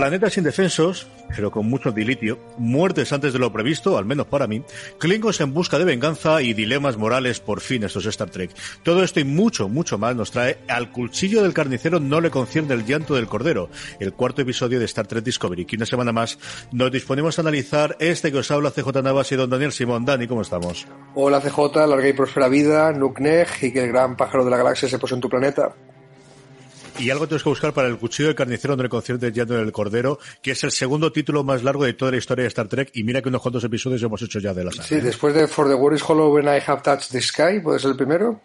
Planetas indefensos, pero con mucho dilitio, muertes antes de lo previsto, al menos para mí, Klingons en busca de venganza y dilemas morales por fin estos Star Trek. Todo esto y mucho, mucho más nos trae al cuchillo del carnicero no le concierne el llanto del cordero, el cuarto episodio de Star Trek Discovery, que una semana más nos disponemos a analizar este que os habla CJ Navas y don Daniel Simón. Dani, ¿cómo estamos? Hola CJ, larga y próspera vida, Nukneg y que el gran pájaro de la galaxia se pose en tu planeta. Y algo tienes que buscar para el cuchillo del carnicero donde el concierto de Llanto del Cordero, que es el segundo título más largo de toda la historia de Star Trek. Y mira que unos cuantos episodios hemos hecho ya de la saga. Sí, después de For the War is Hollow When I Have Touched the Sky, ¿puede ser el primero?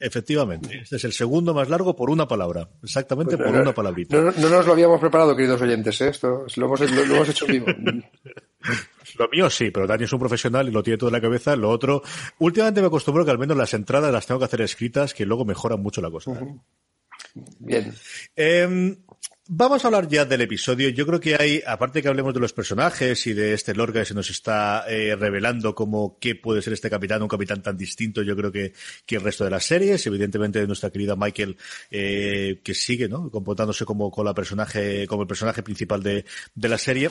Efectivamente, este es el segundo más largo por una palabra, exactamente Pues por una palabrita. No, no nos lo habíamos preparado, queridos oyentes, ¿eh? Esto lo hemos, lo, lo hemos hecho vivo. Lo mío sí, pero Dani es un profesional y lo tiene todo en la cabeza. Lo otro, últimamente me acostumbro que al menos las entradas las tengo que hacer escritas, que luego mejoran mucho la cosa. Bien. Eh, vamos a hablar ya del episodio. Yo creo que hay, aparte que hablemos de los personajes y de este Lorca que se nos está eh, revelando como qué puede ser este capitán, un capitán tan distinto, yo creo que, que el resto de las series, evidentemente de nuestra querida Michael, eh, que sigue, ¿no? Comportándose como, con la personaje, como el personaje principal de, de la serie.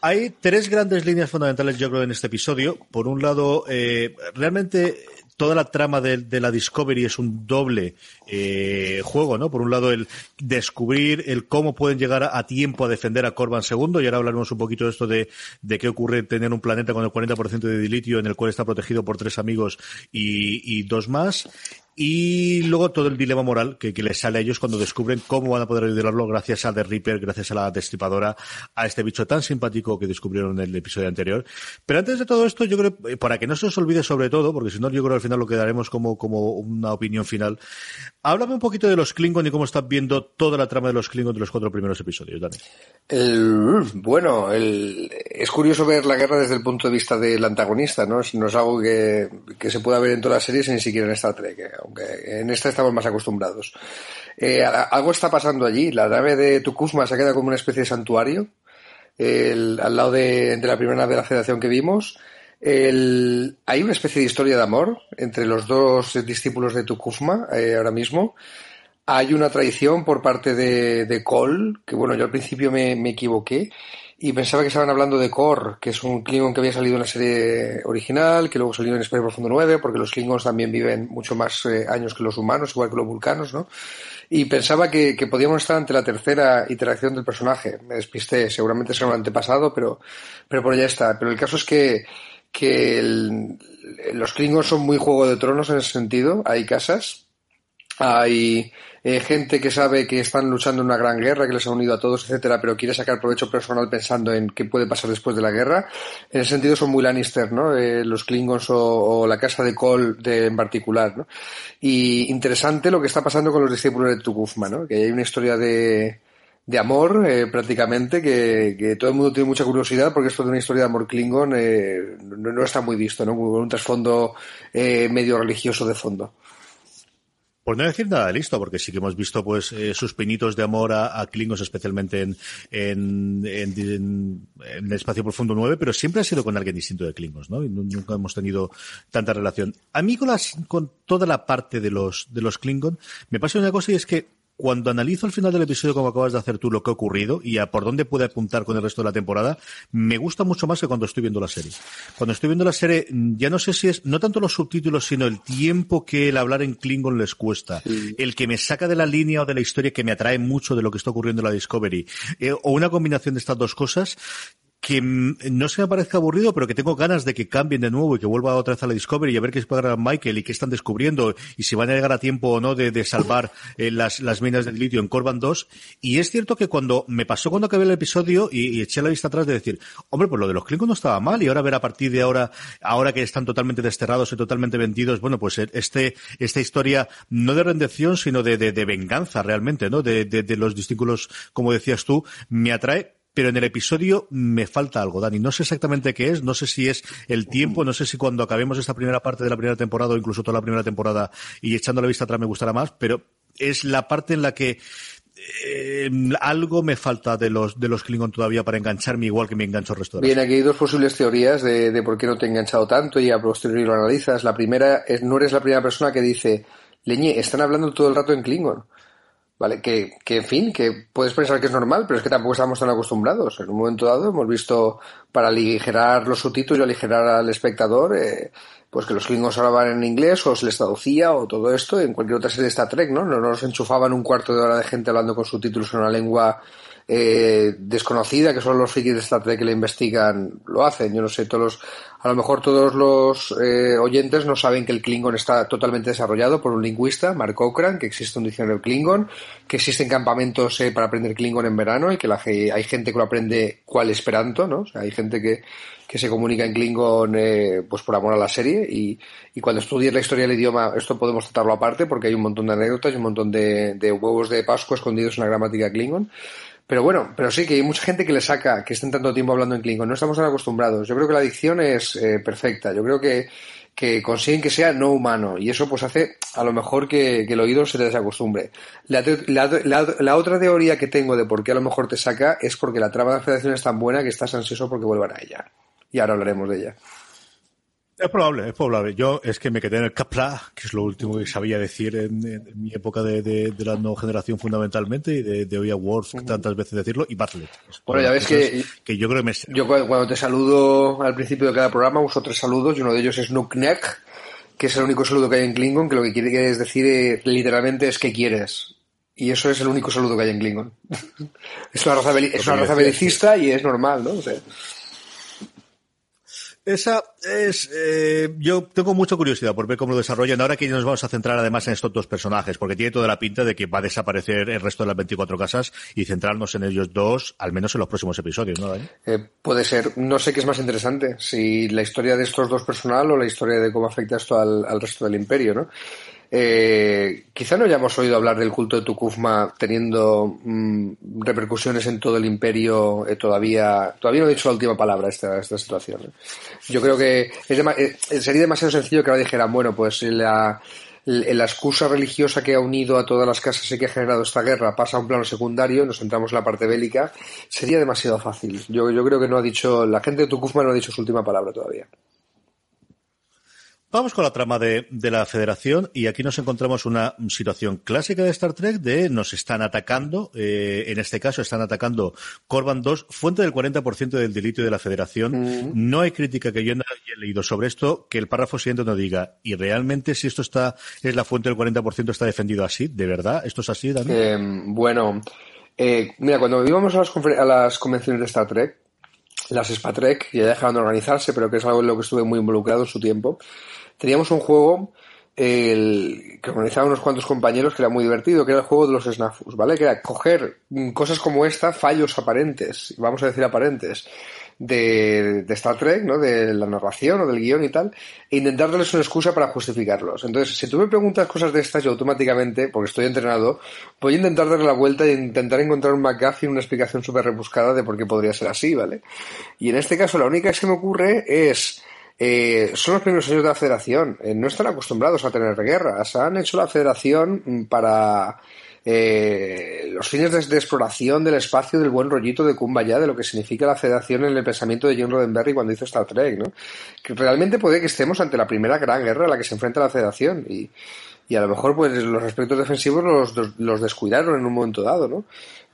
Hay tres grandes líneas fundamentales, yo creo, en este episodio. Por un lado, eh, realmente toda la trama de, la Discovery es un doble eh, juego, ¿no? Por un lado, el descubrir el cómo pueden llegar a, a, tiempo a defender a Corban II, y ahora hablaremos un poquito de esto de, de qué ocurre tener un planeta con el 40% de dilitio en el cual está protegido por tres amigos y, y dos más. Y luego todo el dilema moral que, les sale a ellos cuando descubren cómo van a poder ayudarlo gracias a The Reaper, gracias a la destripadora, a este bicho tan simpático que descubrieron en el episodio anterior. Pero antes de todo esto, yo creo, para que no se os olvide sobre todo, porque si no, yo creo que al final lo quedaremos como, como una opinión final. Háblame un poquito de los Klingon y cómo estás viendo toda la trama de los Klingon de los cuatro primeros episodios, Dani. Bueno, es curioso ver la guerra desde el punto de vista del antagonista, ¿no? Es algo que, se pueda ver en todas las series ni siquiera en Star Trek, en esta estamos más acostumbrados. Eh, algo está pasando allí. La nave de Tukufma se queda como una especie de santuario al lado de, la primera nave de la Federación que vimos. Hay una especie de historia de amor entre los dos discípulos de Tukufma eh, ahora mismo. Hay una traición por parte de, de Cole, que bueno, yo al principio me equivoqué y pensaba que estaban hablando de Kor, que es un Klingon que había salido en la serie original, que luego salió en Espacio Profundo 9, porque los Klingons también viven mucho más eh, años que los humanos, igual que los vulcanos, ¿no? Y pensaba que, podíamos estar ante la tercera interacción del personaje. Me despisté, seguramente será un antepasado, pero, pero por allá está. Pero el caso es que, que los Klingons son muy Juego de Tronos en ese sentido. Hay casas, hay eh, gente que sabe que están luchando en una gran guerra, que les ha unido a todos, etcétera, pero quiere sacar provecho personal pensando en qué puede pasar después de la guerra. En ese sentido son muy Lannister, ¿no? Eh, los Klingons o, o, la casa de Cole de, en particular, ¿no? Y interesante lo que está pasando con los discípulos de Tukufma, ¿no? Que hay una historia de, de amor, eh, prácticamente, que, que, todo el mundo tiene mucha curiosidad porque esto de una historia de amor Klingon eh, no, no, está muy visto, ¿no? Con un trasfondo eh, medio religioso de fondo. Por no decir nada listo, porque sí que hemos visto pues eh, sus pinitos de amor a, a Klingons, especialmente en, en, en, en, el Espacio Profundo 9, pero siempre ha sido con alguien distinto de Klingons, ¿no? Y nunca hemos tenido tanta relación. A mí con, las, con toda la parte de los, de los Klingon, me pasa una cosa y es que cuando analizo al final del episodio, como acabas de hacer tú, lo que ha ocurrido y a por dónde puede apuntar con el resto de la temporada, me gusta mucho más que cuando estoy viendo la serie. Cuando estoy viendo la serie, ya no sé si es, no tanto los subtítulos, sino el tiempo que el hablar en Klingon les cuesta. Sí. El que me saca de la línea o de la historia que me atrae mucho de lo que está ocurriendo en la Discovery. Eh, o una combinación de estas dos cosas que no se me parezca aburrido, pero que tengo ganas de que cambien de nuevo y que vuelva otra vez a la Discovery y a ver qué es para Michael y qué están descubriendo y si van a llegar a tiempo o no de, salvar eh, las, las minas de litio en Corban 2. Y es cierto que cuando me pasó cuando acabé el episodio y, eché la vista atrás de decir, hombre, pues lo de los Klingons no estaba mal y ahora ver a partir de ahora, ahora que están totalmente desterrados y totalmente vendidos, bueno, pues este, esta historia no de rendición, sino de, de, de venganza realmente, ¿no? De, de, de los discípulos, como decías tú, me atrae pero en el episodio me falta algo, Dani. No sé exactamente qué es, no sé si es el tiempo, no sé si cuando acabemos esta primera parte de la primera temporada o incluso toda la primera temporada y echando la vista atrás me gustará más, pero es la parte en la que eh, algo me falta de los de los Klingon todavía para engancharme igual que me engancho el resto de Bien, aquí hay dos posibles teorías de, de, por qué no te he enganchado tanto y a posteriori lo analizas. La primera es no eres la primera persona que dice, Leñe, están hablando todo el rato en Klingon. ¿Vale? Que, que, en fin, que puedes pensar que es normal, pero es que tampoco estamos tan acostumbrados. En un momento dado hemos visto, para aligerar los subtítulos y aligerar al espectador, eh, pues que los klingons hablaban en inglés o se les traducía o todo esto en cualquier otra serie de Star Trek, ¿no? No nos enchufaban un cuarto de hora de gente hablando con subtítulos en una lengua eh, desconocida, que son los frikis de Star Trek que le investigan, lo hacen. Yo no sé, todos los, a lo mejor todos los eh, oyentes no saben que el Klingon está totalmente desarrollado por un lingüista, Mark Cochran, que existe un diccionario Klingon, que existen campamentos eh, para aprender Klingon en verano y que la, hay gente que lo aprende cual esperanto, ¿no? O sea, hay gente que, que se comunica en Klingon eh, pues por amor a la serie y, y cuando estudies la historia del idioma esto podemos tratarlo aparte porque hay un montón de anécdotas y un montón de, de huevos de Pascua escondidos en la gramática Klingon pero bueno, pero sí que hay mucha gente que le saca, que estén tanto tiempo hablando en Klingon. No estamos tan acostumbrados. Yo creo que la dicción es eh, perfecta. Yo creo que, que consiguen que sea no humano. Y eso pues hace a lo mejor que, el oído se te desacostumbre. La, la, la, otra teoría que tengo de por qué a lo mejor te saca es porque la trama de la federación es tan buena que estás ansioso porque vuelvan a ella. Y ahora hablaremos de ella. Es probable, es probable. Yo es que me quedé en el Capla, que es lo último que sabía decir en, mi época de, de, de, la nueva generación fundamentalmente y de, de oír Worf tantas veces decirlo y Bartlett. Bueno, ya ves que, que yo creo que me... Yo cuando te saludo al principio de cada programa uso tres saludos y uno de ellos es Nuknek, que es el único saludo que hay en Klingon, que lo que quiere decir eh, literalmente es que quieres. Y eso es el único saludo que hay en Klingon. es una raza, es una raza belicista y es normal, ¿no? O sea, esa es, eh, yo tengo mucha curiosidad por ver cómo lo desarrollan. Ahora que nos vamos a centrar además en estos dos personajes, porque tiene toda la pinta de que va a desaparecer el resto de las 24 casas y centrarnos en ellos dos, al menos en los próximos episodios, ¿no? Eh, puede ser. No sé qué es más interesante, si la historia de estos dos personal o la historia de cómo afecta esto al, al resto del imperio, ¿no? Eh, quizá no hayamos oído hablar del culto de Tukufma teniendo mm, repercusiones en todo el imperio eh, todavía. Todavía no he dicho la última palabra esta, esta situación. ¿eh? Yo creo que sería demasiado sencillo que ahora dijeran, bueno, pues la, la excusa religiosa que ha unido a todas las casas y que ha generado esta guerra pasa a un plano secundario, nos centramos en la parte bélica, sería demasiado fácil. Yo, yo creo que no ha dicho, la gente de Tukufma no ha dicho su última palabra todavía. Vamos con la trama de, de, la Federación y aquí nos encontramos una situación clásica de Star Trek de nos están atacando, eh, en este caso están atacando Corban 2, fuente del 40% del delito de la Federación. No hay crítica que yo haya leído sobre esto que el párrafo siguiente nos diga, y realmente si esto está es la fuente del 40% está defendido así, ¿de verdad? ¿Esto es así, Daniel? Eh, bueno, eh, mira, cuando íbamos a las, a las convenciones de Star Trek, las Spatrek, ya dejaron de organizarse, pero que es algo en lo que estuve muy involucrado en su tiempo, teníamos un juego el, que organizaban unos cuantos compañeros que era muy divertido, que era el juego de los snafus, ¿vale? Que era coger cosas como esta, fallos aparentes, vamos a decir aparentes, de, Star Trek, ¿no? De la narración o del guion y tal, e intentar darles una excusa para justificarlos. Entonces, si tú me preguntas cosas de estas, yo automáticamente, porque estoy entrenado, voy a intentar darle la vuelta e intentar encontrar un McGuffin, una explicación súper rebuscada de por qué podría ser así, ¿vale? Y en este caso, la única que me ocurre es eh, son los primeros años de la federación. Eh, no están acostumbrados a tener guerras. Han hecho la federación para eh, los fines de, exploración del espacio del buen rollito de Kumbaya, de lo que significa la federación en el pensamiento de John Roddenberry cuando hizo Star Trek, ¿no? Realmente puede que estemos ante la primera gran guerra a la que se enfrenta la federación y, y a lo mejor pues los aspectos defensivos los, los descuidaron en un momento dado, ¿no?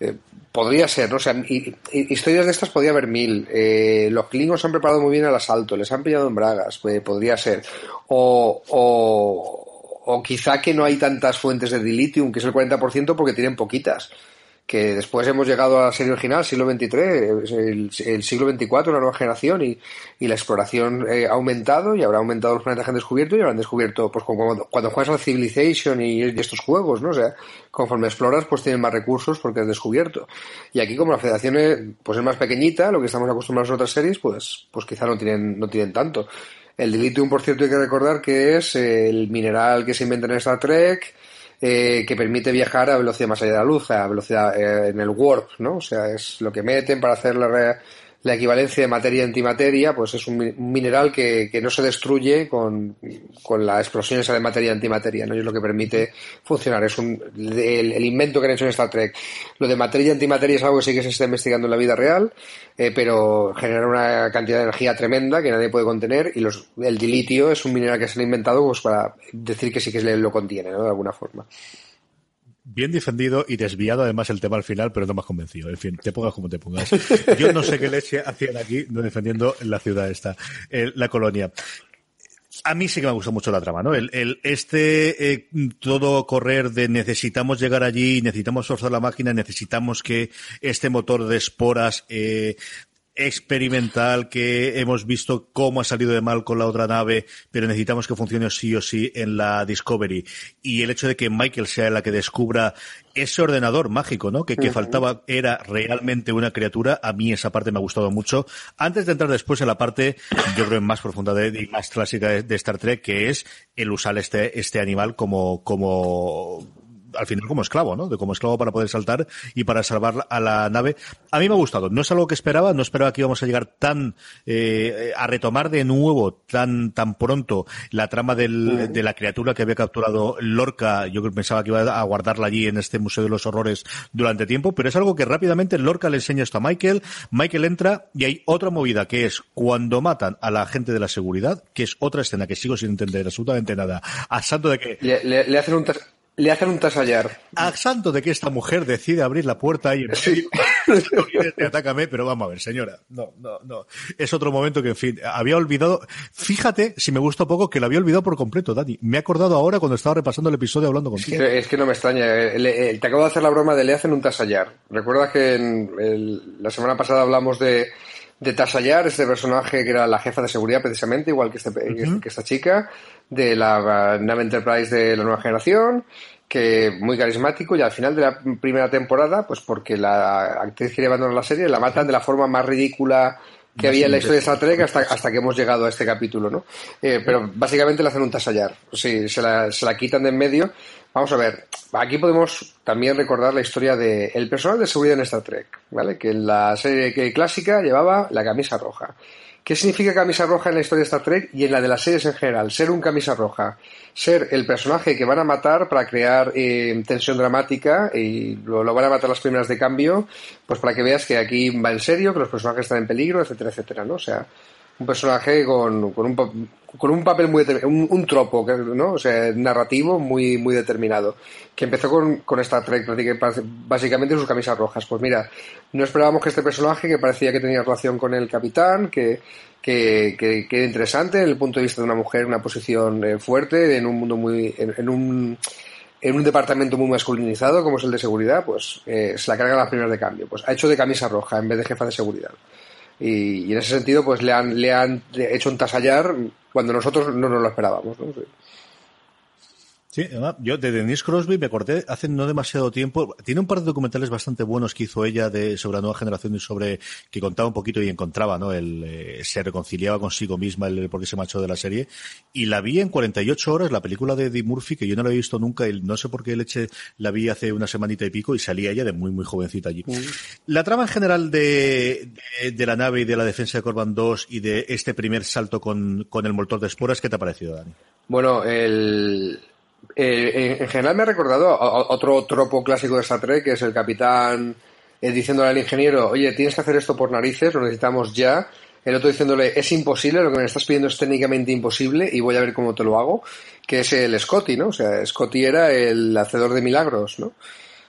Eh, podría ser, ¿no? O sea, y, historias de estas podría haber mil. Eh, los Klingons se han preparado muy bien al asalto, les han pillado en bragas, pues, podría ser. O, o, o quizá que no hay tantas fuentes de dilithium, que es el 40%, porque tienen poquitas que después hemos llegado a la serie original, siglo XXIII, el, siglo XXIV, una nueva generación, y, la exploración eh, ha aumentado y habrá aumentado los planetas que han descubierto y habrán descubierto, pues cuando, cuando juegas al Civilization y, y, estos juegos, ¿no? O sea, conforme exploras, pues tienen más recursos porque has descubierto. Y aquí, como la federación es, pues es más pequeñita, lo que estamos acostumbrados a otras series, pues, pues quizá no tienen, no tienen tanto. El dilithium, por cierto, hay que recordar que es el mineral que se inventa en Star Trek, eh, que permite viajar a velocidad más allá de la luz, a velocidad eh, en el warp, ¿no? O sea, es lo que meten para hacer la, la equivalencia de materia-antimateria, pues es un, mineral que, que, no se destruye con, con la explosión esa de materia-antimateria, ¿no? Y es lo que permite funcionar. Es un, el, invento que han hecho en Star Trek. Lo de materia-antimateria es algo que sí que se está investigando en la vida real, eh, pero genera una cantidad de energía tremenda que nadie puede contener y los, el dilitio es un mineral que se han inventado pues para decir que sí que lo contiene, ¿no? De alguna forma. Bien defendido y desviado además el tema al final, pero no más convencido. En fin, te pongas como te pongas. Yo no sé qué leche hacían aquí defendiendo la ciudad esta, la colonia. A mí sí que me gustó mucho la trama, ¿no? El, el este eh, todo correr de necesitamos llegar allí, necesitamos forzar la máquina, necesitamos que este motor de esporas eh, experimental que hemos visto cómo ha salido de mal con la otra nave, pero necesitamos que funcione sí o sí en la Discovery. Y el hecho de que Michael sea la que descubra ese ordenador mágico, ¿no? Que, que faltaba era realmente una criatura. A mí esa parte me ha gustado mucho. Antes de entrar después en la parte, yo creo, más profunda de, y más clásica de, de, Star Trek, que es el usar este, este animal como, como al final como esclavo, ¿no? De como esclavo para poder saltar y para salvar a la nave. A mí me ha gustado. No es algo que esperaba, no esperaba que íbamos a llegar tan, eh, a retomar de nuevo tan, tan pronto la trama del, de la criatura que había capturado Lorca. Yo pensaba que iba a guardarla allí en este Museo de los Horrores durante tiempo, pero es algo que rápidamente Lorca le enseña esto a Michael. Michael entra y hay otra movida que es cuando matan a la gente de la seguridad, que es otra escena que sigo sin entender absolutamente nada. A santo de que... Le, le, hacen un, le hacen un tasallar. A santo de que esta mujer decide abrir la puerta y sí. atácame, pero vamos a ver, señora. No, no, no. Es otro momento que, en fin, había olvidado. Fíjate, si me gusta poco, que lo había olvidado por completo, Dani. Me he acordado ahora cuando estaba repasando el episodio hablando contigo. Es que, es que no me extraña. te acabo de hacer la broma de le hacen un tasallar. ¿Recuerdas que en el, la semana pasada hablamos de de Tasayar, este personaje que era la jefa de seguridad precisamente, igual que, este, que esta chica, de la nave Enterprise de la nueva generación, que muy carismático y al final de la primera temporada, pues porque la actriz quiere abandonar la serie, la matan de la forma más ridícula que había en la historia de Star Trek hasta, hasta que hemos llegado a este capítulo, ¿no? Eh, pero básicamente le hacen un tasallar. Sí, se la, se la quitan de en medio. Vamos a ver, aquí podemos también recordar la historia del el personal de seguridad en Star Trek, ¿vale? Que en la serie clásica llevaba la camisa roja. ¿Qué significa camisa roja en la historia de Star Trek y en la de las series en general? Ser un camisa roja. Ser el personaje que van a matar para crear eh, tensión dramática y lo, lo, van a matar las primeras de cambio, pues para que veas que aquí va en serio, que los personajes están en peligro, etcétera, etcétera, ¿no? O sea, un personaje con, con, un, con un papel muy un, un tropo, ¿no? O sea, narrativo muy, muy determinado. Que empezó con, con Star Trek, básicamente sus camisas rojas. Pues mira, no esperábamos que este personaje, que parecía que tenía relación con el capitán, que, que, que, que interesante desde el punto de vista de una mujer una posición eh, fuerte, en un mundo muy, en, en un, en un departamento muy masculinizado como es el de seguridad, pues eh, se la carga las primeras de cambio. Pues ha hecho de camisa roja en vez de jefa de seguridad. Y, y, en ese sentido, pues le han, le han hecho un tasallar cuando nosotros no nos lo esperábamos. ¿no? Yo de Denise Crosby me acordé hace no demasiado tiempo. Tiene un par de documentales bastante buenos que hizo ella de sobre la nueva generación y sobre que contaba un poquito y encontraba, ¿no? El, eh, se reconciliaba consigo misma el por qué se marchó de la serie. Y la vi en 48 horas, la película de Eddie Murphy, que yo no la he visto nunca y no sé por qué leche la vi hace una semanita y pico y salía ella de muy, muy jovencita allí. La trama en general de, de, de, la nave y de la defensa de Corban 2 y de este primer salto con, con el motor de esporas, ¿qué te ha parecido, Dani? Bueno, el, eh, en general me ha recordado a, otro tropo clásico de Star Trek, que es el capitán eh, diciéndole al ingeniero, oye, tienes que hacer esto por narices, lo necesitamos ya. El otro diciéndole, es imposible, lo que me estás pidiendo es técnicamente imposible y voy a ver cómo te lo hago, que es el Scotty, ¿no? O sea, Scotty era el hacedor de milagros, ¿no?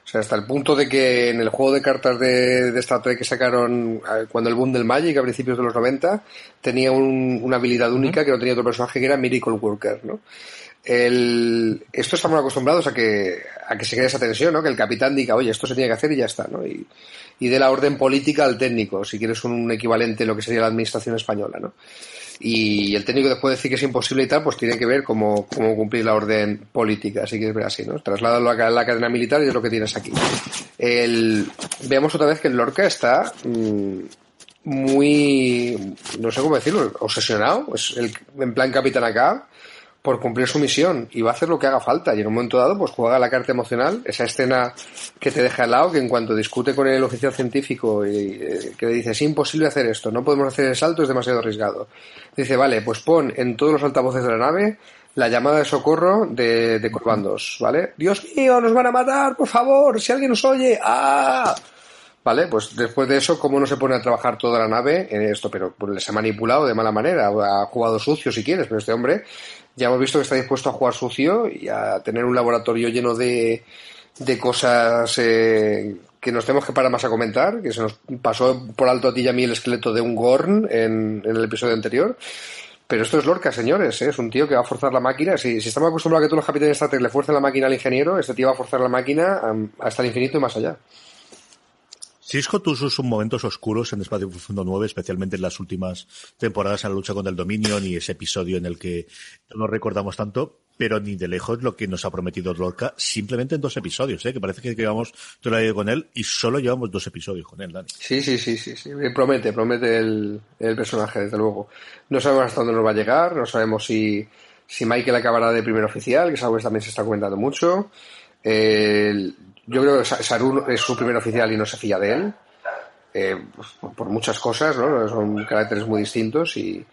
O sea, hasta el punto de que en el juego de cartas de, de Star Trek que sacaron cuando el boom del Magic a principios de los 90 tenía un, una habilidad única que no tenía otro personaje que era Miracle Worker, ¿no? El, esto estamos acostumbrados a que, a que se cree esa tensión, ¿no? Que el capitán diga, oye, esto se tiene que hacer y ya está, ¿no? Y, y de la orden política al técnico, si quieres un equivalente a lo que sería la administración española, ¿no? Y el técnico después de decir que es imposible y tal, pues tiene que ver cómo, cómo cumplir la orden política, si quieres ver así, ¿no? Trasládalo a la cadena militar y es lo que tienes aquí. El, veamos otra vez que el Lorca está mmm, muy, no sé cómo decirlo, obsesionado, es el, en plan capitán acá, por cumplir su misión y va a hacer lo que haga falta. Y en un momento dado pues juega la carta emocional esa escena que te deja al lado que en cuanto discute con el oficial científico y eh, que le dice es imposible hacer esto no podemos hacer el salto es demasiado arriesgado dice vale pues pon en todos los altavoces de la nave la llamada de socorro de, de Corbandos vale Dios mío nos van a matar por favor si alguien nos oye ah ¿Vale? Pues después de eso, ¿cómo no se pone a trabajar toda la nave en esto? Pero pues, les ha manipulado de mala manera, ha jugado sucio si quieres, pero este hombre ya hemos visto que está dispuesto a jugar sucio y a tener un laboratorio lleno de, de cosas eh, que nos tenemos que parar más a comentar, que se nos pasó por alto a ti y a mí el esqueleto de un Gorn en, el episodio anterior. Pero esto es Lorca, señores, ¿eh? es un tío que va a forzar la máquina. Si, si estamos acostumbrados a que todos los capitanes Trek le fuercen la máquina al ingeniero, este tío va a forzar la máquina hasta el infinito y más allá. Cisco tuvo sus momentos oscuros en Espacio Profundo 9, especialmente en las últimas temporadas en la lucha contra el dominio, ni ese episodio en el que no nos recordamos tanto, pero ni de lejos lo que nos ha prometido Lorca, simplemente en dos episodios, ¿eh? que parece que llevamos toda la vida con él y solo llevamos dos episodios con él, Dani. Sí, sí, sí, sí, sí. promete, promete el, personaje, desde luego. No sabemos hasta dónde nos va a llegar, no sabemos si, si Michael acabará de primer oficial, que es algo que también se está comentando mucho. El, yo creo que Sarun es su primer oficial y no se fía de él. Eh, por muchas cosas, ¿no? Son caracteres muy distintos y,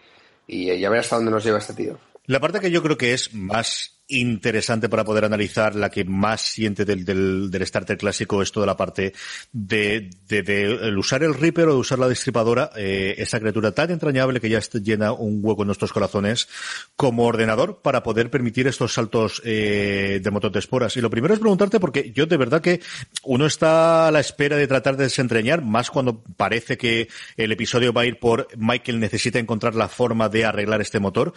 y ya ver hasta dónde nos lleva este tío. La parte que yo creo que es más interesante para poder analizar, la que más siente del, del, del Star Trek clásico es toda la parte de, de, de usar el Reaper o de usar la destripadora, eh, esa criatura tan entrañable que ya llena un hueco en nuestros corazones, como ordenador para poder permitir estos saltos eh, de motor de esporas. Y lo primero es preguntarte, porque yo de verdad que uno está a la espera de tratar de desentrañar, más cuando parece que el episodio va a ir por Michael necesita encontrar la forma de arreglar este motor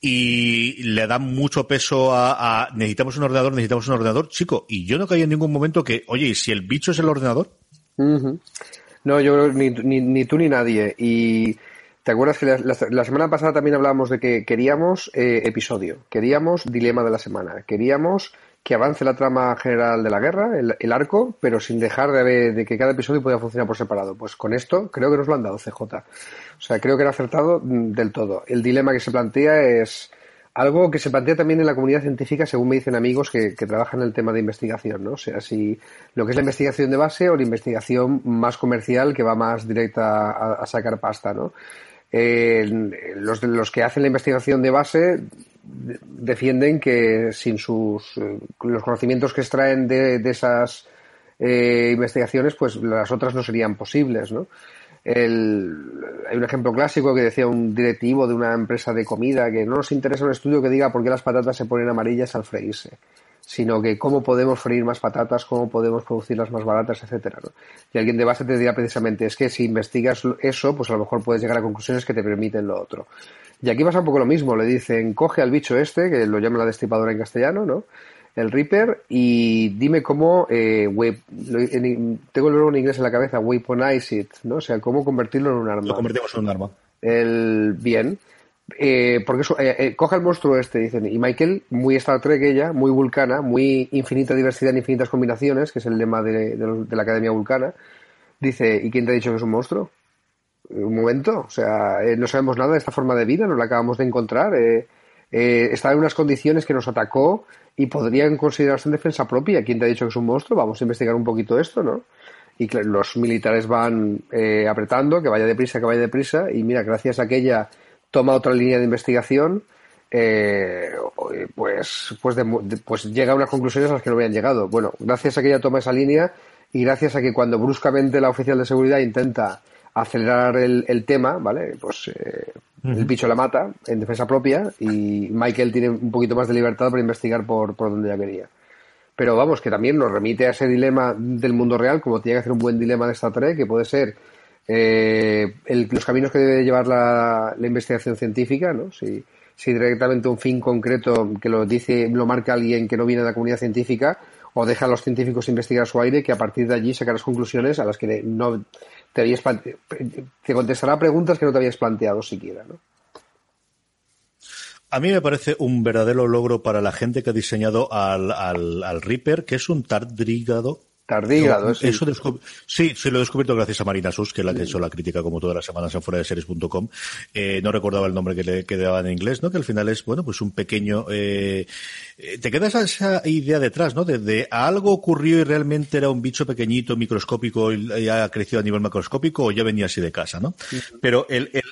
y le da mucho peso a, necesitamos un ordenador, necesitamos un ordenador, chico, y yo no caí en ningún momento que, oye, ¿y si el bicho es el ordenador? No, yo creo ni, ni, tú ni nadie. Y te acuerdas que la, semana pasada también hablábamos de que queríamos eh, episodio, queríamos dilema de la semana, queríamos que avance la trama general de la guerra, el, arco, pero sin dejar de, de, que cada episodio pueda funcionar por separado. Pues con esto creo que nos lo han dado CJ. O sea, creo que era acertado mm, del todo. El dilema que se plantea es algo que se plantea también en la comunidad científica, según me dicen amigos que, trabajan en el tema de investigación, ¿no? O sea, si lo que es la investigación de base o la investigación más comercial que va más directa a, sacar pasta, ¿no? los, los que hacen la investigación de base defienden que sin sus eh, los conocimientos que extraen de, esas eh, investigaciones, pues las otras no serían posibles, ¿no? Hay un ejemplo clásico que decía un directivo de una empresa de comida que no nos interesa un estudio que diga por qué las patatas se ponen amarillas al freírse, sino que cómo podemos freír más patatas, cómo podemos producirlas más baratas, etcétera. Y alguien de base te diría precisamente es que si investigas eso, pues a lo mejor puedes llegar a conclusiones que te permiten lo otro. Y aquí pasa un poco lo mismo, le dicen coge al bicho este, que lo llama la destripadora en castellano, ¿no? El Reaper y dime cómo eh, tengo el verbo en inglés en la cabeza weaponize it no o sea cómo convertirlo en un arma. Lo convertimos en un arma. El bien. Eh, porque eso, eh, eh, coja el monstruo este dicen y Michael muy Star Trek ella muy vulcana muy infinita diversidad en infinitas combinaciones que es el lema de, de la Academia Vulcana dice ¿y quién te ha dicho que es un monstruo? un momento o sea no sabemos nada de esta forma de vida nos la acabamos de encontrar eh, eh, está en unas condiciones que nos atacó y podrían considerarse en defensa propia. ¿Quién te ha dicho que es un monstruo? Vamos a investigar un poquito esto, ¿no? Y los militares van eh, apretando, que vaya deprisa, que vaya deprisa, y mira, gracias a que ella toma otra línea de investigación, eh, pues, pues, pues llega a unas conclusiones a las que no habían llegado. Bueno, gracias a que ella toma esa línea y gracias a que cuando bruscamente la oficial de seguridad intenta acelerar el, tema, ¿vale? Pues eh, el bicho la mata en defensa propia y Michael tiene un poquito más de libertad para investigar por, por donde ya quería. Pero vamos, que también nos remite a ese dilema del mundo real, como tiene que hacer un buen dilema de Star Trek, que puede ser eh, los caminos que debe llevar la, la investigación científica, ¿no? Si, si directamente un fin concreto que lo dice, lo marca alguien que no viene de la comunidad científica, o deja a los científicos investigar su aire, que a partir de allí sacar las conclusiones a las que no te, habías te contestará preguntas que no te habías planteado siquiera, ¿no? A mí me parece un verdadero logro para la gente que ha diseñado al, al, al Reaper, que es un tardígrado Tardígrado, sí. Eso sí, sí, lo he descubierto gracias a Marina Sus, que es la que ha hecho la crítica como todas las semanas en fuera de series.com. Eh, no recordaba el nombre que le quedaba en inglés, ¿no? Que al final es, bueno, pues un pequeño, eh, eh, te queda esa, idea detrás, ¿no? De, algo ocurrió y realmente era un bicho pequeñito, microscópico y ha crecido a nivel macroscópico o ya venía así de casa, ¿no? Pero el, el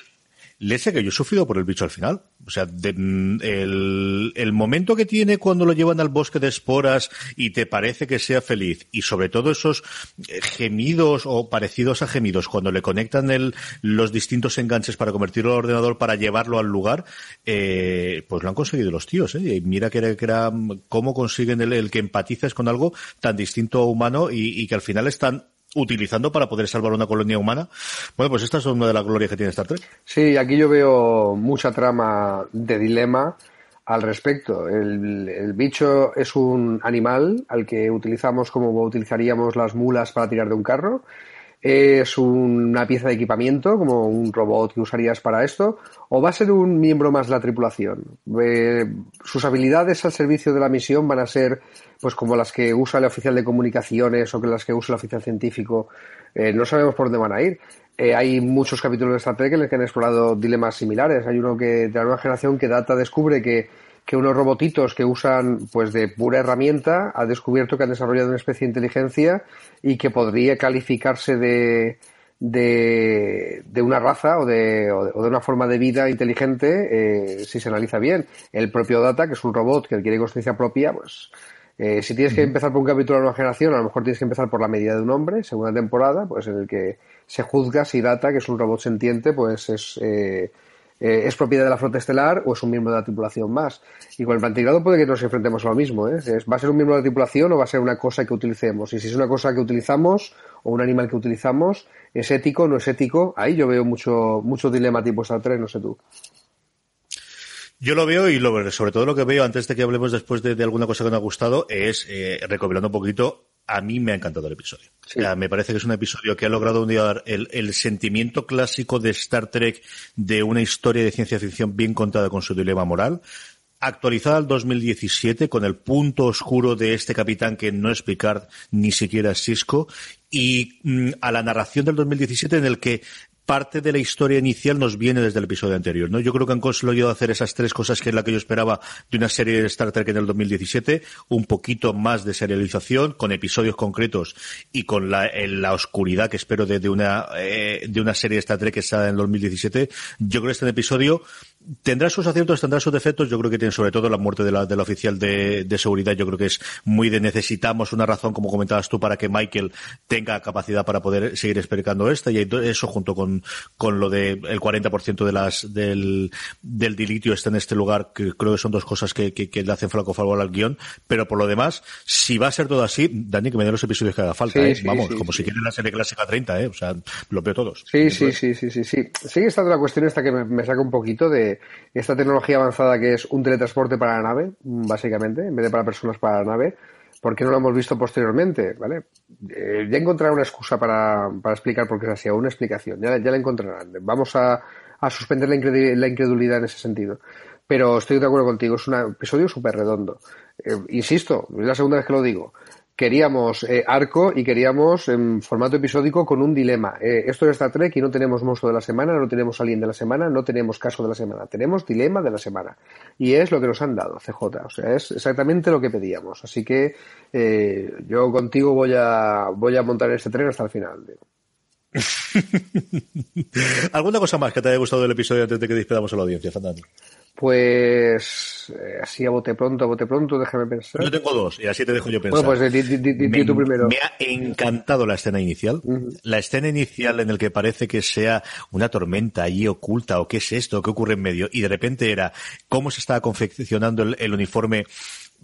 Lese que yo he sufrido por el bicho al final. O sea, mm, el, el momento que tiene cuando lo llevan al bosque de esporas y te parece que sea feliz, y sobre todo esos eh, gemidos o parecidos a gemidos cuando le conectan el, los distintos enganches para convertirlo al ordenador para llevarlo al lugar, eh, pues lo han conseguido los tíos. ¿eh? Y mira que era, que era cómo consiguen el, el, que empatices con algo tan distinto a humano y, y que al final están utilizando para poder salvar una colonia humana. Bueno, pues esta es una de las glorias que tiene Star Trek. Sí, aquí yo veo mucha trama de dilema al respecto. El, el, bicho es un animal al que utilizamos como utilizaríamos las mulas para tirar de un carro es una pieza de equipamiento, como un robot que usarías para esto, o va a ser un miembro más de la tripulación. Eh, sus habilidades al servicio de la misión van a ser, pues, como las que usa el oficial de comunicaciones o que las que usa el oficial científico. Eh, no sabemos por dónde van a ir. Eh, hay muchos capítulos de Star Trek en los que han explorado dilemas similares. Hay uno que de la nueva generación que data descubre que que unos robotitos que usan pues de pura herramienta ha descubierto que han desarrollado una especie de inteligencia y que podría calificarse de, de, de una raza o de, o de, una forma de vida inteligente eh, si se analiza bien. El propio Data, que es un robot que adquiere conciencia propia, pues eh, si tienes que empezar por un capítulo de nueva generación, a lo mejor tienes que empezar por la medida de un hombre, segunda temporada, pues en el que se juzga si Data, que es un robot sentiente, pues es eh, eh, es propiedad de la flota estelar o es un miembro de la tripulación más. Y con el planteado puede que nos enfrentemos a lo mismo. ¿eh? ¿Va a ser un miembro de la tripulación o va a ser una cosa que utilicemos? Y si es una cosa que utilizamos o un animal que utilizamos, ¿es ético o no es ético? Ahí yo veo mucho, mucho dilema tipo Star Trek, no sé tú. Yo lo veo y lo, sobre todo lo que veo antes de que hablemos después de, alguna cosa que me ha gustado es, eh, un poquito, a mí me ha encantado el episodio. Sí. O sea, me parece que es un episodio que ha logrado unir el, el, sentimiento clásico de Star Trek de una historia de ciencia ficción bien contada con su dilema moral, actualizada al 2017 con el punto oscuro de este capitán que no es Picard ni siquiera es Cisco y mmm, a la narración del 2017 en el que parte de la historia inicial nos viene desde el episodio anterior, ¿no? Yo creo que han conseguido hacer esas tres cosas que es la que yo esperaba de una serie de Star Trek en el 2017, un poquito más de serialización, con episodios concretos y con la, la oscuridad que espero de, de una eh, de una serie de Star Trek que está en el 2017. Yo creo que este episodio tendrá sus aciertos, tendrá sus defectos. Yo creo que tiene sobre todo la muerte de la, de la oficial de, de, seguridad. Yo creo que es muy de necesitamos una razón, como comentabas tú, para que Michael tenga capacidad para poder seguir explicando esta. Y eso junto con, con lo del de 40% de las, del, del dilitio está en este lugar, que creo que son dos cosas que, que, que le hacen flaco favor al guion. Pero por lo demás, si va a ser todo así, Dani, que me dé los episodios que haga falta. Sí, ¿eh? sí, Vamos, sí, como si quiere la serie clásica 30, ¿eh? O sea, lo veo todos. Sí, sí, sí, sí, sí, sí. Sigue estando la cuestión esta que me, me saca un poquito de esta tecnología avanzada que es un teletransporte para la nave, básicamente, en vez de para personas para la nave, ¿por qué no lo hemos visto posteriormente? ¿Vale? Eh, ya encontrarán una excusa para, para, explicar por qué es así, una explicación, ya, la encontrarán. Vamos a, a suspender la, incredulidad en ese sentido. Pero estoy de acuerdo contigo, es un episodio súper redondo. Eh, insisto, es la segunda vez que lo digo queríamos eh, arco y queríamos en formato episódico con un dilema. Eh, esto es Star Trek y no tenemos monstruo de la semana, no tenemos alien de la semana, no tenemos caso de la semana, tenemos dilema de la semana. Y es lo que nos han dado, CJ. O sea, es exactamente lo que pedíamos. Así que eh, yo contigo voy a, voy a montar este tren hasta el final. ¿Alguna cosa más que te haya gustado del episodio antes de que despedamos a la audiencia, Fernando? Pues eh, así a bote pronto, a bote pronto, déjame pensar. Yo tengo dos y así te dejo yo pensar. Bueno, pues di, di, di, me, tú primero. Me ha encantado la escena inicial. Uh -huh. La escena inicial en el que parece que sea una tormenta allí oculta o qué es esto, qué ocurre en medio y de repente era cómo se estaba confeccionando el, el uniforme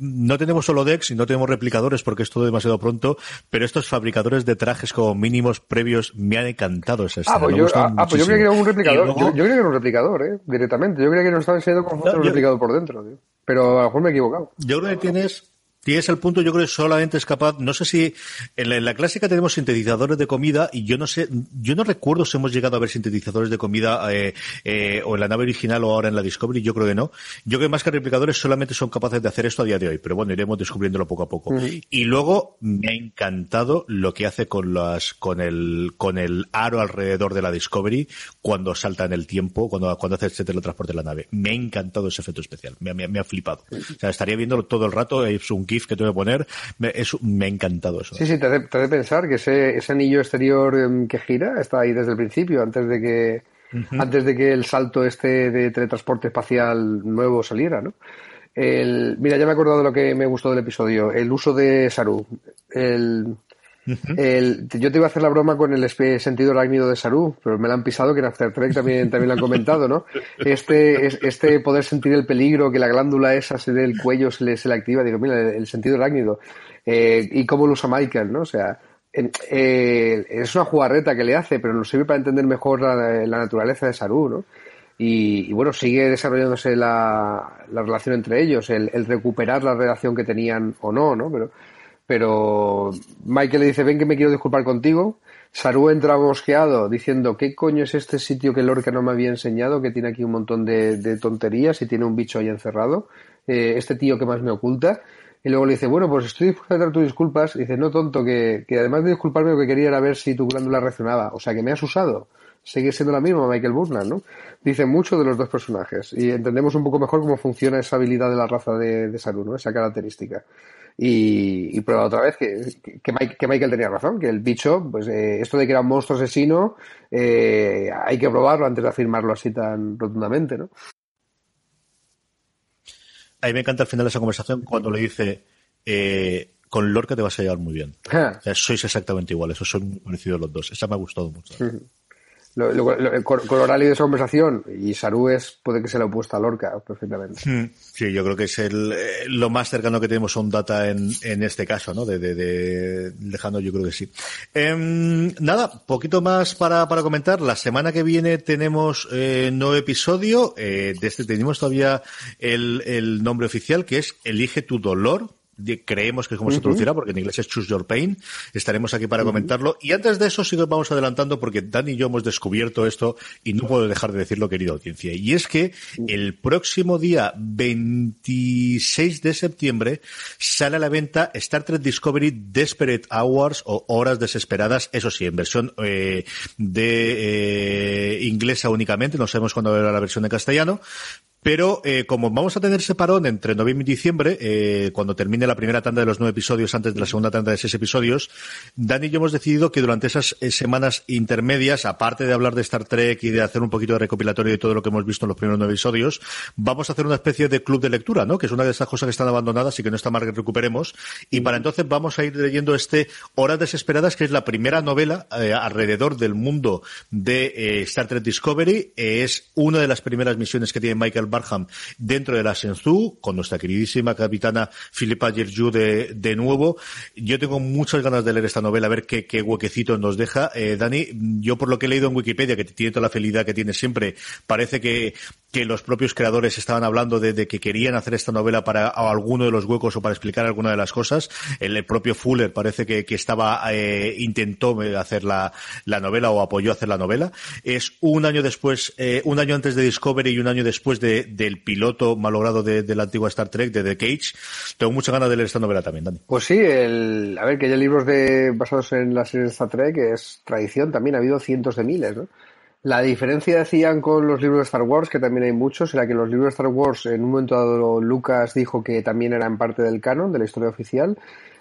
no tenemos solo decks y no tenemos replicadores porque es todo demasiado pronto, pero estos fabricadores de trajes como mínimos previos me han encantado esa escena. Ah, pues, yo, ah, ah, pues yo, creía que era un replicador. Luego... Yo, yo, creía que era un replicador, eh, directamente. Yo creía que nos estaba enseñando cómo no, un replicador por dentro, tío. Pero a lo mejor me he equivocado. Yo creo que tienes Tienes el punto, yo creo que solamente es capaz, no sé si en la, en la, clásica tenemos sintetizadores de comida y yo no sé, yo no recuerdo si hemos llegado a ver sintetizadores de comida eh, eh, o en la nave original o ahora en la Discovery, yo creo que no. Yo creo que más que replicadores solamente son capaces de hacer esto a día de hoy, pero bueno, iremos descubriéndolo poco a poco. Uh -huh. Y luego me ha encantado lo que hace con las, con el, con el aro alrededor de la Discovery cuando salta en el tiempo, cuando, cuando hace este teletransporte de la nave. Me ha encantado ese efecto especial, me, me, me ha flipado. O sea, estaría viéndolo todo el rato, es un GIF que tengo que poner, me, es, me ha encantado eso. Sí, sí, te de, te de pensar que ese, ese anillo exterior um, que gira está ahí desde el principio, antes de que antes de que el salto este de teletransporte espacial nuevo saliera, ¿no? El, mira, ya me he acordado de lo que me gustó del episodio, el uso de Saru. El, el, yo te iba a hacer la broma con el sentido arácnido de Saru, pero me la han pisado, que en After Trek también, también lo han comentado, ¿no? Este, este poder sentir el peligro, que la glándula esa se del cuello se le, se le activa, digo, mira, el, sentido arácnido. Eh, y cómo lo usa Michael, ¿no? O sea, eh, es una jugarreta que le hace, pero nos sirve para entender mejor la, naturaleza de Saru, ¿no? Y, bueno, sigue desarrollándose la, la relación entre ellos, el, el, recuperar la relación que tenían o no, ¿no? Pero pero Michael le dice, ven que me quiero disculpar contigo. Saru entra mosqueado diciendo, ¿qué coño es este sitio que Lorca no me había enseñado? Que tiene aquí un montón de, tonterías y tiene un bicho ahí encerrado. Eh, este tío que más me oculta. Y luego le dice, bueno, pues estoy dispuesto a dar tus disculpas. Y dice, no tonto, que, que además de disculparme lo que quería era ver si tu glándula reaccionaba. O sea, que me has usado. Sigue siendo la misma Michael Burnham, ¿no? Dice mucho de los dos personajes. Y entendemos un poco mejor cómo funciona esa habilidad de la raza de, de Saru, ¿no? Esa característica. Y, y prueba otra vez que, que, Michael tenía razón, que el bicho, pues eh, esto de que era un monstruo asesino, eh, hay que probarlo antes de afirmarlo así tan rotundamente, ¿no? A mí me encanta el final de esa conversación cuando le dice, eh, con Lorca te vas a llevar muy bien. o sea, sois exactamente iguales, son muy parecidos los dos. Esa me ha gustado mucho lo, con, oral y de esa conversación, y Saru es, puede que sea la opuesta a Lorca, perfectamente. Hmm. Sí, yo creo que es el, eh, lo más cercano que tenemos a un data en, en este caso, ¿no? De, de, de yo creo que sí. Eh, nada, poquito más para, para comentar. La semana que viene tenemos eh, nuevo episodio. Eh, de este tenemos todavía el, el nombre oficial, que es Elige tu dolor, creemos que es como se traducirá, porque en inglés es Choose Your Pain. Estaremos aquí para comentarlo. Y antes de eso, sí que vamos adelantando, porque Dani y yo hemos descubierto esto y no puedo dejar de decirlo, querida audiencia. Y es que el próximo día 26 de septiembre sale a la venta Star Trek Discovery Desperate Hours o Horas Desesperadas, eso sí, en versión eh, de eh, inglesa únicamente, no sabemos cuándo habrá la versión de castellano, pero eh, como vamos a tener ese parón entre noviembre y diciembre, eh, cuando termine la primera tanda de los nueve episodios antes de la segunda tanda de seis episodios, Dani y yo hemos decidido que durante esas eh, semanas intermedias, aparte de hablar de Star Trek y de hacer un poquito de recopilatorio de todo lo que hemos visto en los primeros nueve episodios, vamos a hacer una especie de club de lectura, ¿no? Que es una de esas cosas que están abandonadas y que no está mal que recuperemos. Y para entonces vamos a ir leyendo este Horas Desesperadas, que es la primera novela eh, alrededor del mundo de eh, Star Trek Discovery. es una de las primeras misiones que tiene Michael Barham dentro de la Shenzhou, con nuestra queridísima capitana Philippa Gerju de, de nuevo. Yo tengo muchas ganas de leer esta novela, a ver qué, qué huequecito nos deja. Eh, Dani, yo por lo que he leído en Wikipedia, que tiene toda la felicidad que tiene siempre, parece que que los propios creadores estaban hablando de, que querían hacer esta novela para alguno de los huecos o para explicar alguna de las cosas. El, propio Fuller parece que, estaba eh, intentó hacer la, novela o apoyó hacer la novela. Es un año después, eh, un año antes de Discovery y un año después del piloto malogrado de, la antigua Star Trek, de The Cage. Tengo mucha ganas de leer esta novela también, Dani. Pues sí, a ver, que haya libros de, basados en la serie de Star Trek es tradición también, ha habido cientos de miles. La diferencia, decían, con los libros de Star Wars, que también hay muchos, era que los libros de Star Wars, en un momento dado, Lucas dijo que también eran parte del canon, de la historia oficial.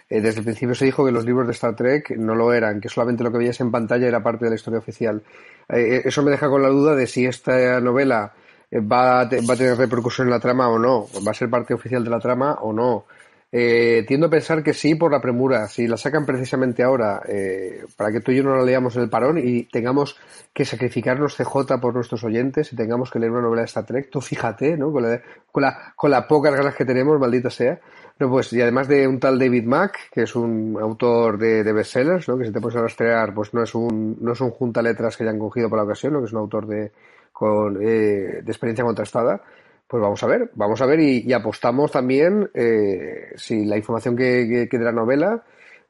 Eh, desde el principio se dijo que los libros de Star Trek no lo eran, que solamente lo que veías en pantalla era parte de la historia oficial. Eh, eh, eso me deja con la duda de si esta novela va a, va a tener repercusión en la trama o no, va a ser parte oficial de la trama o no. Eh, tiendo a pensar que sí por la premura. Si la sacan precisamente ahora, eh, para que tú y yo no la leamos en el parón y tengamos que sacrificarnos CJ por nuestros oyentes y tengamos que leer una novela de Star Trek, tú fíjate, ¿no? Con la, con la, con la pocas ganas que tenemos, maldita sea. No, pues, y además de un tal David Mack, que es un autor de, de bestsellers, ¿no? Que si te puedes rastrear, pues no es un, no es un junta letras que hayan cogido por la ocasión, ¿no? Que es un autor de, con, eh, de experiencia contrastada pues vamos a ver, vamos a ver y, apostamos también eh, si la información que, que, de la novela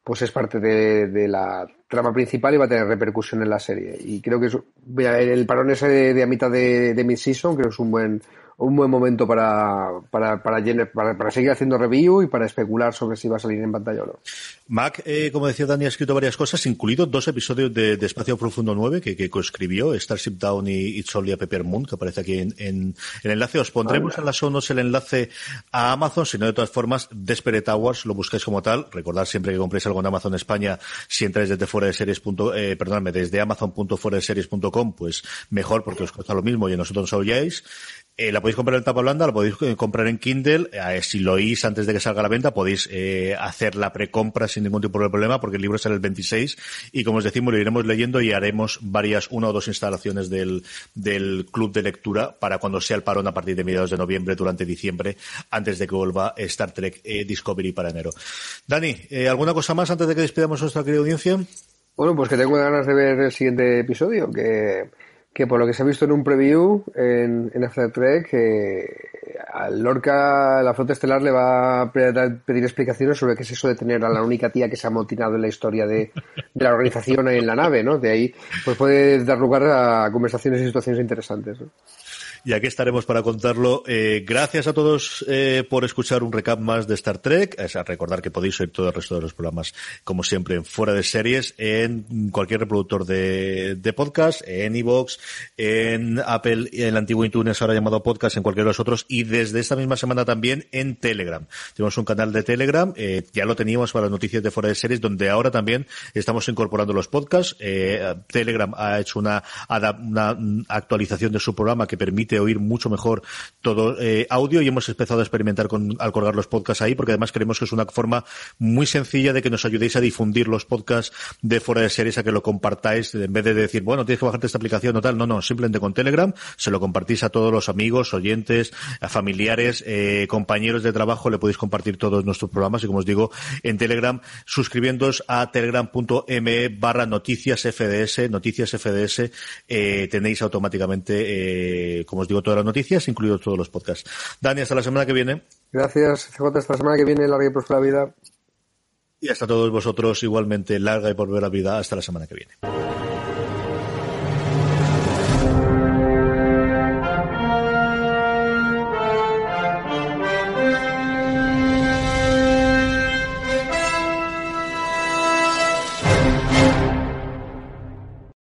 pues es parte de, la trama principal y va a tener repercusión en la serie. Y creo que es, el parón ese de, de a mitad de, de mid-season creo que es un buen, un buen momento para, para, para, para, seguir haciendo review y para especular sobre si va a salir en pantalla o no. Mac, eh, como decía Dani, ha escrito varias cosas, incluido dos episodios de, Espacio Profundo 9 que, que coescribió, Starship Down y It's Only a Pepper Moon, que aparece aquí en, en, el enlace. Os pondremos en las zonas el enlace a Amazon, si no de todas formas, Desperate Hours, lo buscáis como tal. Recordad siempre que compréis algo en Amazon España, si entráis desde fuera series eh, perdóname, desde amazon.foreseries.com, pues mejor porque os cuesta lo mismo y a nosotros nos oyáis. Eh, la podéis comprar en tapa blanda, la podéis eh, comprar en Kindle. Eh, si lo oís antes de que salga a la venta, podéis hacer la precompra sin ningún tipo de problema, porque el libro sale el 26 y como os decimos, lo iremos leyendo y haremos varias, una o dos instalaciones del, del club de lectura para cuando sea el parón a partir de mediados de noviembre, durante diciembre, antes de que vuelva Star Trek Discovery para enero. Dani, ¿alguna cosa más antes de que despidamos a nuestra querida audiencia? Bueno, pues que tengo ganas de ver el siguiente episodio, que que por lo que se ha visto en un preview en, en After Trek, que al Lorca, la flota estelar, le va a pedir explicaciones sobre qué es eso de tener a la única tía que se ha amotinado en la historia de, de la organización en la nave, ¿no? De ahí, pues puede dar lugar a conversaciones y situaciones interesantes. ¿no? Y aquí estaremos para contarlo. Eh, gracias a todos eh, por escuchar un recap más de Star Trek. Es a recordar que podéis oír todo el resto de los programas, como siempre, en fuera de series, en cualquier reproductor de, de podcast, en iVoox, en Apple, en el antiguo iTunes, ahora llamado podcast, en cualquiera de los otros, y desde esta misma semana también en Telegram. Tenemos un canal de Telegram, eh, ya lo teníamos para las noticias de fuera de series, donde ahora también estamos incorporando los podcasts. Eh, Telegram ha hecho una, una actualización de su programa que permite oír mucho mejor todo eh, audio y hemos empezado a experimentar con, al colgar los podcasts ahí porque además creemos que es una forma muy sencilla de que nos ayudéis a difundir los podcasts de fuera de series, a que lo compartáis en vez de decir, bueno, tienes que bajarte esta aplicación o tal. No, no, simplemente con Telegram se lo compartís a todos los amigos, oyentes, a familiares, eh, compañeros de trabajo, le podéis compartir todos nuestros programas y como os digo, en Telegram, suscribiéndoos a telegram.me barra noticias FDS, noticias FDS, eh, tenéis automáticamente, como os digo, todas las noticias, incluidos todos los podcasts. Dani, hasta la semana que viene. Gracias, CJ, hasta la semana que viene, larga y próspera vida. Y hasta todos vosotros igualmente, larga y por ver la vida, hasta la semana que viene.